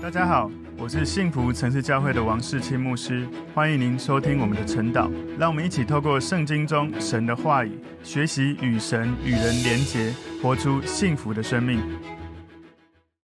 大家好，我是幸福城市教会的王世清牧师，欢迎您收听我们的晨祷。让我们一起透过圣经中神的话语，学习与神与人连结，活出幸福的生命。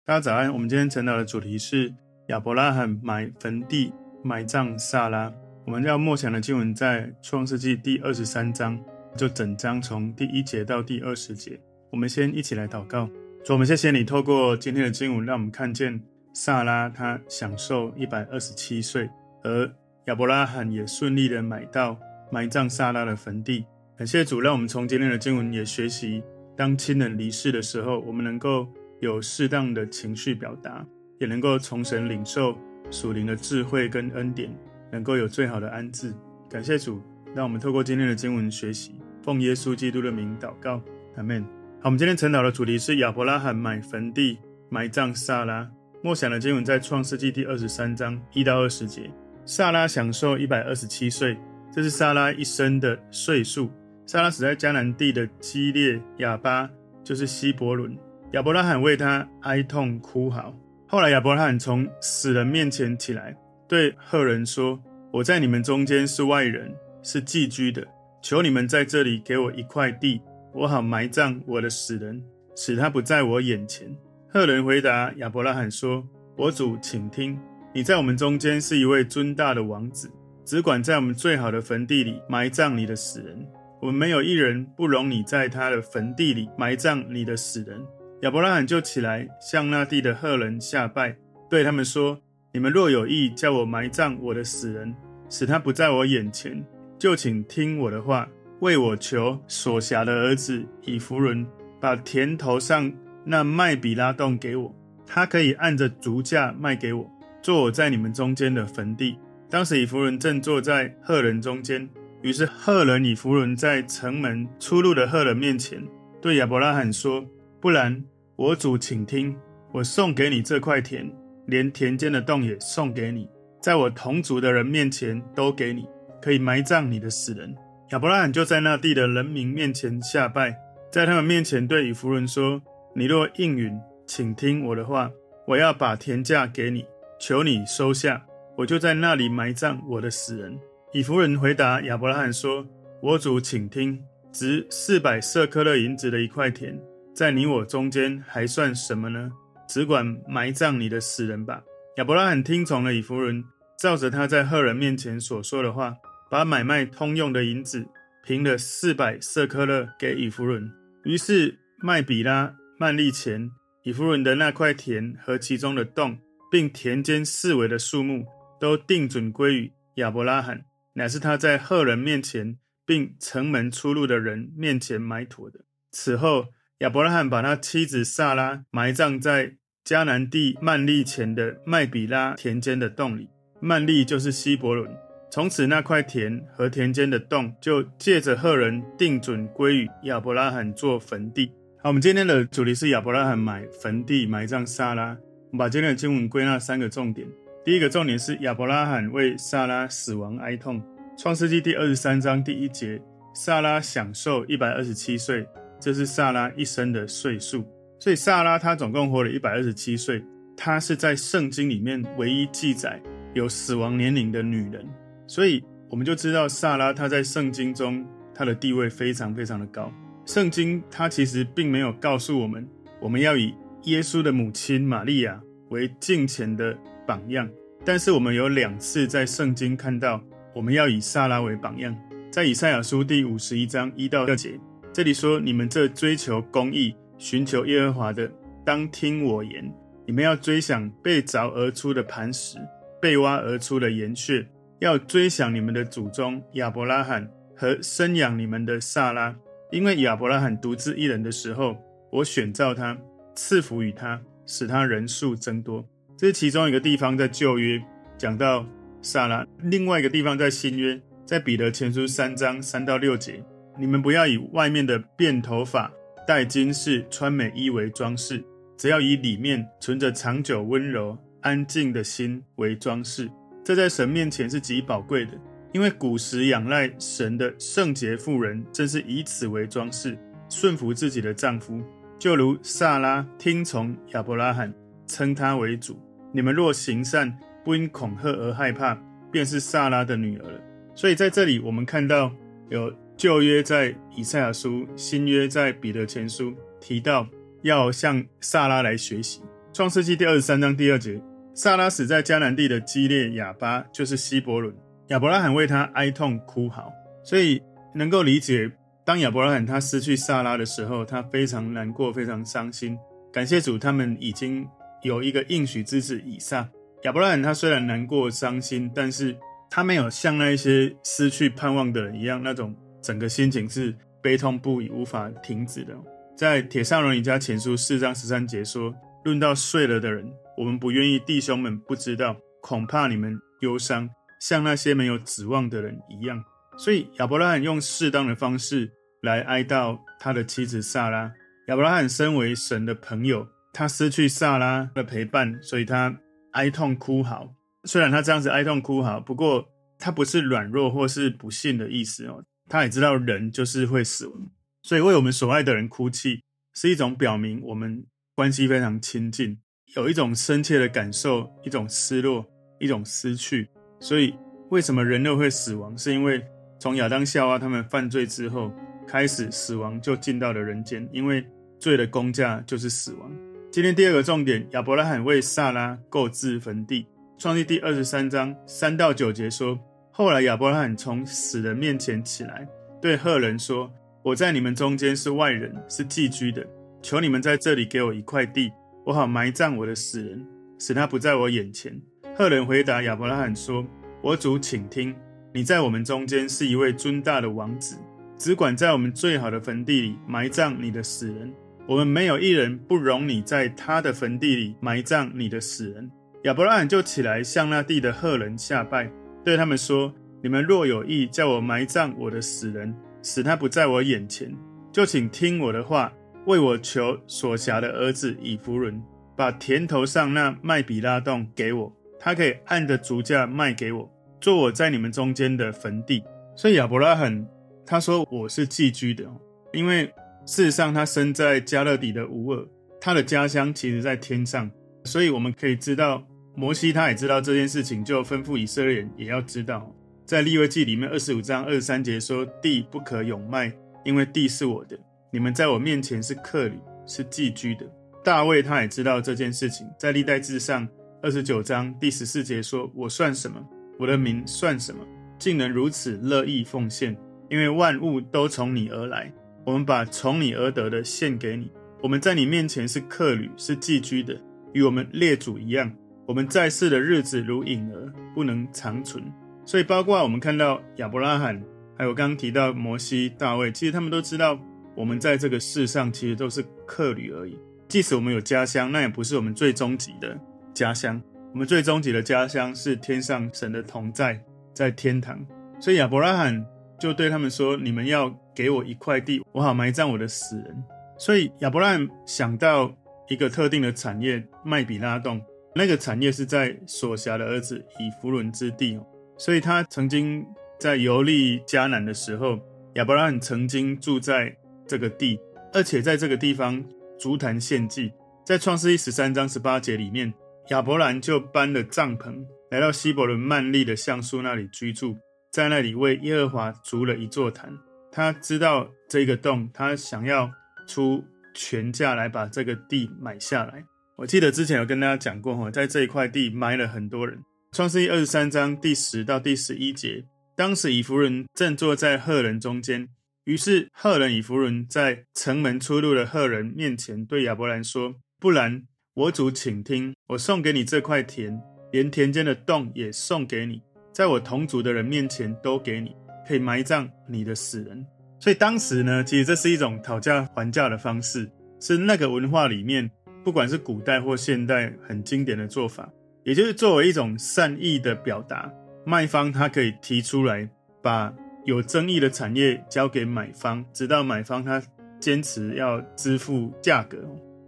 大家早安，我们今天晨祷的主题是亚伯拉罕买坟地埋葬撒拉。我们要默想的经文在创世纪第二十三章，就整章从第一节到第二十节。我们先一起来祷告，主，我们谢谢你透过今天的经文，让我们看见。萨拉他享受一百二十七岁，而亚伯拉罕也顺利的买到埋葬萨拉的坟地。感谢主，让我们从今天的经文也学习，当亲人离世的时候，我们能够有适当的情绪表达，也能够从神领受属灵的智慧跟恩典，能够有最好的安置。感谢主，让我们透过今天的经文学习，奉耶稣基督的名祷告，阿门。好，我们今天晨祷的主题是亚伯拉罕买坟地埋葬萨拉。默想的经文在创世纪第二十三章一到二十节。撒拉享寿一百二十七岁，这是撒拉一生的岁数。撒拉死在迦南地的基列雅巴，就是希伯伦。亚伯拉罕为他哀痛哭嚎。后来亚伯拉罕从死人面前起来，对赫人说：“我在你们中间是外人，是寄居的。求你们在这里给我一块地，我好埋葬我的死人，使他不在我眼前。”赫人回答亚伯拉罕说：“我主，请听，你在我们中间是一位尊大的王子，只管在我们最好的坟地里埋葬你的死人。我们没有一人不容你在他的坟地里埋葬你的死人。”亚伯拉罕就起来向那地的赫人下拜，对他们说：“你们若有意叫我埋葬我的死人，使他不在我眼前，就请听我的话，为我求所辖的儿子以弗伦，把田头上。”那麦比拉洞给我，他可以按着足价卖给我，做我在你们中间的坟地。当时以弗伦正坐在赫人中间，于是赫人以弗伦在城门出入的赫人面前，对亚伯拉罕说：“不然，我主请听，我送给你这块田，连田间的洞也送给你，在我同族的人面前都给你，可以埋葬你的死人。”亚伯拉罕就在那地的人民面前下拜，在他们面前对以弗伦说。你若应允，请听我的话，我要把田价给你，求你收下，我就在那里埋葬我的死人。以弗人回答亚伯拉罕说：“我主，请听，值四百舍客勒银子的一块田，在你我中间还算什么呢？只管埋葬你的死人吧。”亚伯拉罕听从了以弗人，照着他在赫人面前所说的话，把买卖通用的银子平了四百舍客勒给以弗人。于是麦比拉。曼利前，以弗伦的那块田和其中的洞，并田间四围的树木，都定准归于亚伯拉罕，乃是他在赫人面前，并城门出入的人面前埋妥的。此后，亚伯拉罕把他妻子萨拉埋葬在迦南地曼利前的麦比拉田间的洞里。曼利就是希伯伦。从此，那块田和田间的洞，就借着赫人定准归于亚伯拉罕做坟地。好，我们今天的主题是亚伯拉罕买坟地埋葬萨拉。我们把今天的经文归纳三个重点。第一个重点是亚伯拉罕为萨拉死亡哀痛。创世纪第二十三章第一节，萨拉享寿一百二十七岁，这是萨拉一生的岁数。所以萨拉她总共活了一百二十七岁，她是在圣经里面唯一记载有死亡年龄的女人。所以我们就知道萨拉她在圣经中她的地位非常非常的高。圣经它其实并没有告诉我们，我们要以耶稣的母亲玛利亚为敬虔的榜样。但是我们有两次在圣经看到，我们要以撒拉为榜样。在以赛亚书第五十一章一到二节，这里说：“你们这追求公义、寻求耶和华的，当听我言。你们要追想被凿而出的磐石，被挖而出的岩穴，要追想你们的祖宗亚伯拉罕和生养你们的撒拉。”因为亚伯拉罕独自一人的时候，我选召他，赐福与他，使他人数增多。这是其中一个地方在旧约讲到撒拉，另外一个地方在新约，在彼得前书三章三到六节，你们不要以外面的辫头发、戴金饰、穿美衣为装饰，只要以里面存着长久温柔安静的心为装饰。这在神面前是极宝贵的。因为古时仰赖神的圣洁妇人，正是以此为装饰，顺服自己的丈夫，就如萨拉听从亚伯拉罕，称他为主。你们若行善，不因恐吓而害怕，便是萨拉的女儿了。所以在这里，我们看到有旧约在以赛亚书，新约在彼得前书提到要向萨拉来学习。创世纪第二十三章第二节，萨拉死在迦南地的基列雅巴，就是希伯伦。亚伯拉罕为他哀痛哭嚎，所以能够理解，当亚伯拉罕他失去萨拉的时候，他非常难过，非常伤心。感谢主，他们已经有一个应许之子以撒。亚伯拉罕他虽然难过伤心，但是他没有像那一些失去盼望的人一样，那种整个心情是悲痛不已、无法停止的。在帖撒罗尼迦前书四章十三节说：“论到睡了的人，我们不愿意弟兄们不知道，恐怕你们忧伤。”像那些没有指望的人一样，所以亚伯拉罕用适当的方式来哀悼他的妻子萨拉。亚伯拉罕身为神的朋友，他失去萨拉的陪伴，所以他哀痛哭嚎。虽然他这样子哀痛哭嚎，不过他不是软弱或是不信的意思哦。他也知道人就是会死亡，所以为我们所爱的人哭泣，是一种表明我们关系非常亲近，有一种深切的感受，一种失落，一种失去。所以，为什么人类会死亡？是因为从亚当夏娃他们犯罪之后开始，死亡就进到了人间。因为罪的工价就是死亡。今天第二个重点，亚伯拉罕为萨拉购置坟地。创世第二十三章三到九节说：后来亚伯拉罕从死人面前起来，对赫人说：“我在你们中间是外人，是寄居的。求你们在这里给我一块地，我好埋葬我的死人，使他不在我眼前。”赫人回答亚伯拉罕说：“我主，请听，你在我们中间是一位尊大的王子，只管在我们最好的坟地里埋葬你的死人。我们没有一人不容你在他的坟地里埋葬你的死人。”亚伯拉罕就起来向那地的赫人下拜，对他们说：“你们若有意叫我埋葬我的死人，使他不在我眼前，就请听我的话，为我求所辖的儿子以弗伦，把田头上那麦比拉洞给我。”他可以按着足价卖给我，做我在你们中间的坟地。所以亚伯拉罕他说我是寄居的，因为事实上他生在迦勒底的乌尔，他的家乡其实在天上。所以我们可以知道，摩西他也知道这件事情，就吩咐以色列人也要知道，在利未记里面二十五章二十三节说：“地不可永卖，因为地是我的，你们在我面前是客旅，是寄居的。”大卫他也知道这件事情，在历代志上。二十九章第十四节说：“我算什么？我的名算什么？竟能如此乐意奉献？因为万物都从你而来，我们把从你而得的献给你。我们在你面前是客旅，是寄居的，与我们列祖一样。我们在世的日子如影儿，不能长存。所以，包括我们看到亚伯拉罕，还有刚刚提到摩西、大卫，其实他们都知道，我们在这个世上其实都是客旅而已。即使我们有家乡，那也不是我们最终极的。”家乡，我们最终极的家乡是天上神的同在，在天堂。所以亚伯拉罕就对他们说：“你们要给我一块地，我好埋葬我的死人。”所以亚伯拉罕想到一个特定的产业——麦比拉洞，那个产业是在所辖的儿子以弗伦之地。所以他曾经在游历迦南的时候，亚伯拉罕曾经住在这个地，而且在这个地方足坛献祭。在创世记十三章十八节里面。亚伯兰就搬了帐篷，来到希伯伦曼利的橡树那里居住，在那里为耶和华筑了一座坛。他知道这个洞，他想要出全价来把这个地买下来。我记得之前有跟大家讲过，哈在这一块地埋了很多人。创世记二十三章第十到第十一节，当时以弗伦正坐在赫人中间，于是赫人以弗伦在城门出入的赫人面前对亚伯兰说：“不然。”我主，请听，我送给你这块田，连田间的洞也送给你，在我同族的人面前都给你，可以埋葬你的死人。所以当时呢，其实这是一种讨价还价的方式，是那个文化里面，不管是古代或现代，很经典的做法，也就是作为一种善意的表达，卖方他可以提出来，把有争议的产业交给买方，直到买方他坚持要支付价格。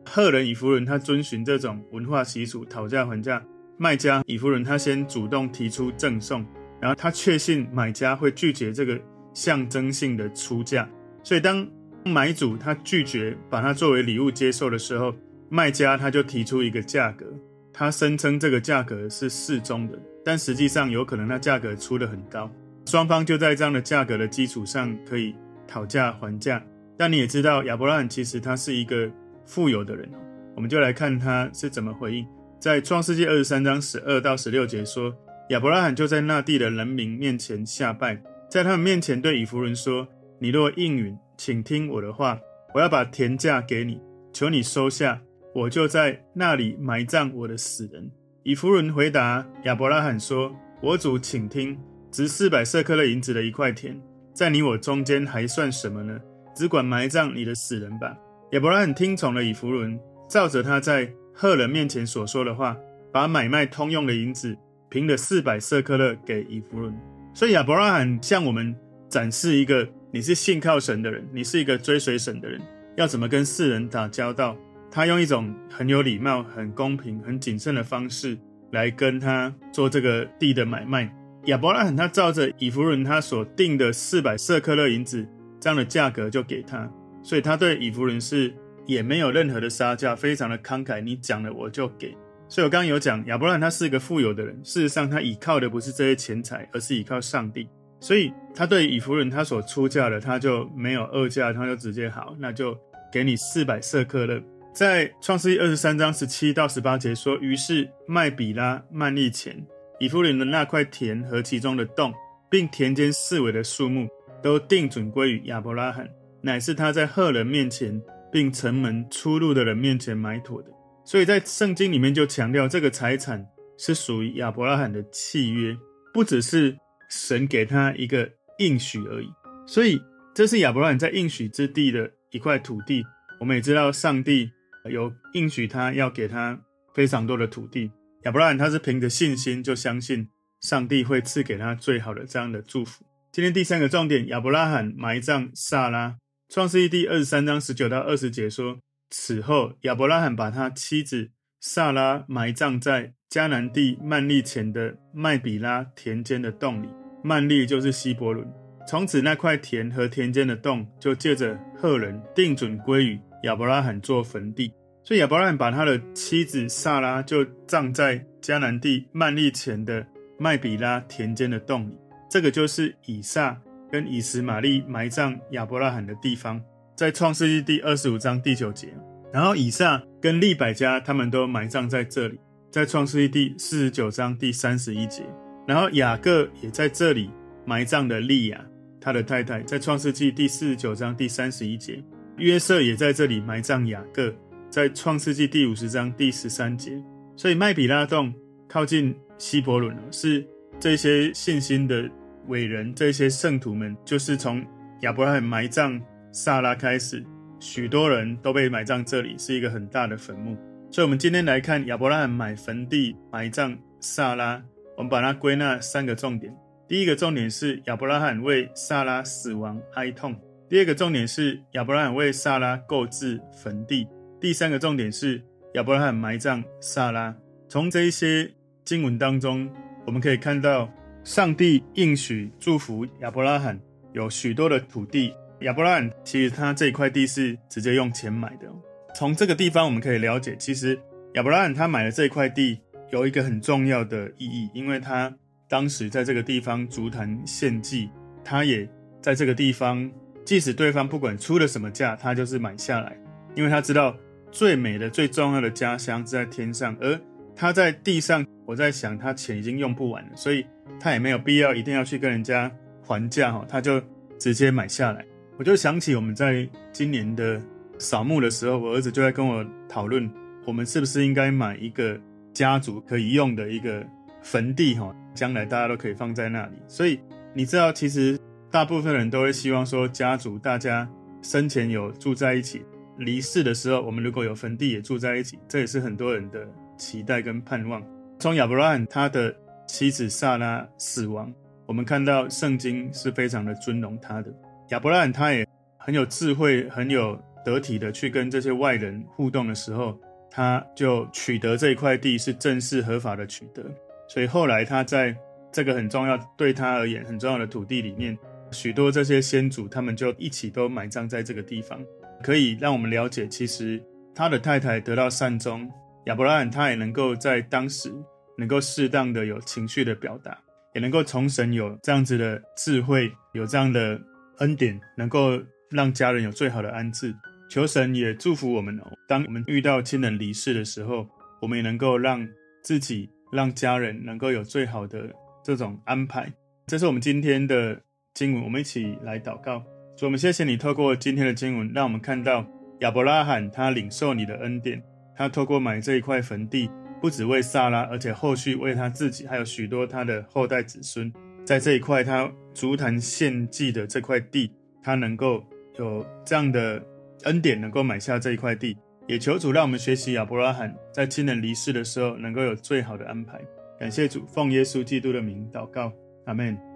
赫人以夫人他遵循这种文化习俗，讨价还价。卖家以夫人他先主动提出赠送，然后他确信买家会拒绝这个象征性的出价，所以当买主他拒绝把它作为礼物接受的时候，卖家他就提出一个价格，他声称这个价格是适中的，但实际上有可能那价格出得很高，双方就在这样的价格的基础上可以讨价还价。但你也知道，亚伯拉罕其实他是一个富有的人，我们就来看他是怎么回应。在创世纪二十三章十二到十六节说，亚伯拉罕就在那地的人民面前下拜，在他们面前对以弗伦说：“你若应允，请听我的话，我要把田价给你，求你收下。”我就在那里埋葬我的死人。以弗伦回答亚伯拉罕说：“我主，请听，值四百舍客勒银子的一块田，在你我中间还算什么呢？只管埋葬你的死人吧。”亚伯拉罕听从了以弗伦，照着他在赫人面前所说的话，把买卖通用的银子平了四百舍客勒给以弗伦。所以亚伯拉罕向我们展示一个：你是信靠神的人，你是一个追随神的人，要怎么跟世人打交道。他用一种很有礼貌、很公平、很谨慎的方式来跟他做这个地的买卖。亚伯拉罕他照着以弗伦他所定的四百舍客勒银子这样的价格就给他，所以他对以弗伦是也没有任何的杀价，非常的慷慨。你讲了我就给。所以我刚刚有讲亚伯拉罕他是一个富有的人，事实上他倚靠的不是这些钱财，而是倚靠上帝。所以他对以弗伦他所出价的他就没有二价，他就直接好，那就给你四百舍客勒。在创世记二十三章十七到十八节说，于是麦比拉、曼利前、以弗伦的那块田和其中的洞，并田间四围的树木，都定准归于亚伯拉罕，乃是他在赫人面前，并城门出入的人面前买妥的。所以在圣经里面就强调，这个财产是属于亚伯拉罕的契约，不只是神给他一个应许而已。所以这是亚伯拉罕在应许之地的一块土地。我们也知道上帝。有应许他要给他非常多的土地，亚伯拉罕他是凭着信心就相信上帝会赐给他最好的这样的祝福。今天第三个重点，亚伯拉罕埋葬撒拉。创世记第二十三章十九到二十节说，此后亚伯拉罕把他妻子萨拉埋葬在迦南地曼利前的麦比拉田间的洞里，曼利就是希伯伦。从此那块田和田间的洞就借着赫人定准归于。亚伯拉罕做坟地，所以亚伯拉罕把他的妻子萨拉就葬在迦南地曼利前的麦比拉田间的洞里。这个就是以撒跟以实玛利埋葬亚伯拉罕的地方，在创世纪第二十五章第九节。然后以撒跟利百加他们都埋葬在这里，在创世纪第四十九章第三十一节。然后雅各也在这里埋葬了利亚，他的太太，在创世纪第四十九章第三十一节。约瑟也在这里埋葬雅各，在创世纪第五十章第十三节。所以麦比拉洞靠近希伯伦，是这些信心的伟人，这些圣徒们，就是从亚伯拉罕埋葬萨拉开始，许多人都被埋葬这里，是一个很大的坟墓。所以，我们今天来看亚伯拉罕买坟地埋葬萨拉，我们把它归纳三个重点。第一个重点是亚伯拉罕为萨拉死亡哀痛。第二个重点是亚伯拉罕为萨拉购置坟地。第三个重点是亚伯拉罕埋葬萨拉。从这一些经文当中，我们可以看到上帝应许祝福亚伯拉罕有许多的土地。亚伯拉罕其实他这一块地是直接用钱买的。从这个地方我们可以了解，其实亚伯拉罕他买的这一块地有一个很重要的意义，因为他当时在这个地方足坛献祭，他也在这个地方。即使对方不管出了什么价，他就是买下来，因为他知道最美的、最重要的家乡是在天上，而他在地上。我在想，他钱已经用不完了，所以他也没有必要一定要去跟人家还价哈，他就直接买下来。我就想起我们在今年的扫墓的时候，我儿子就在跟我讨论，我们是不是应该买一个家族可以用的一个坟地哈，将来大家都可以放在那里。所以你知道，其实。大部分人都会希望说，家族大家生前有住在一起，离世的时候，我们如果有坟地也住在一起，这也是很多人的期待跟盼望。从亚伯拉罕他的妻子撒拉死亡，我们看到圣经是非常的尊荣他的。亚伯拉罕他也很有智慧，很有得体的去跟这些外人互动的时候，他就取得这一块地是正式合法的取得。所以后来他在这个很重要，对他而言很重要的土地里面。许多这些先祖，他们就一起都埋葬在这个地方，可以让我们了解，其实他的太太得到善终，亚伯拉罕他也能够在当时能够适当的有情绪的表达，也能够从神有这样子的智慧，有这样的恩典，能够让家人有最好的安置。求神也祝福我们哦。当我们遇到亲人离世的时候，我们也能够让自己、让家人能够有最好的这种安排。这是我们今天的经文，我们一起来祷告。主，我们谢谢你透过今天的经文，让我们看到亚伯拉罕他领受你的恩典，他透过买这一块坟地，不只为萨拉，而且后续为他自己，还有许多他的后代子孙，在这一块他足坛献祭的这块地，他能够有这样的恩典，能够买下这一块地。也求主让我们学习亚伯拉罕在亲人离世的时候，能够有最好的安排。感谢主，奉耶稣基督的名祷告。阿门。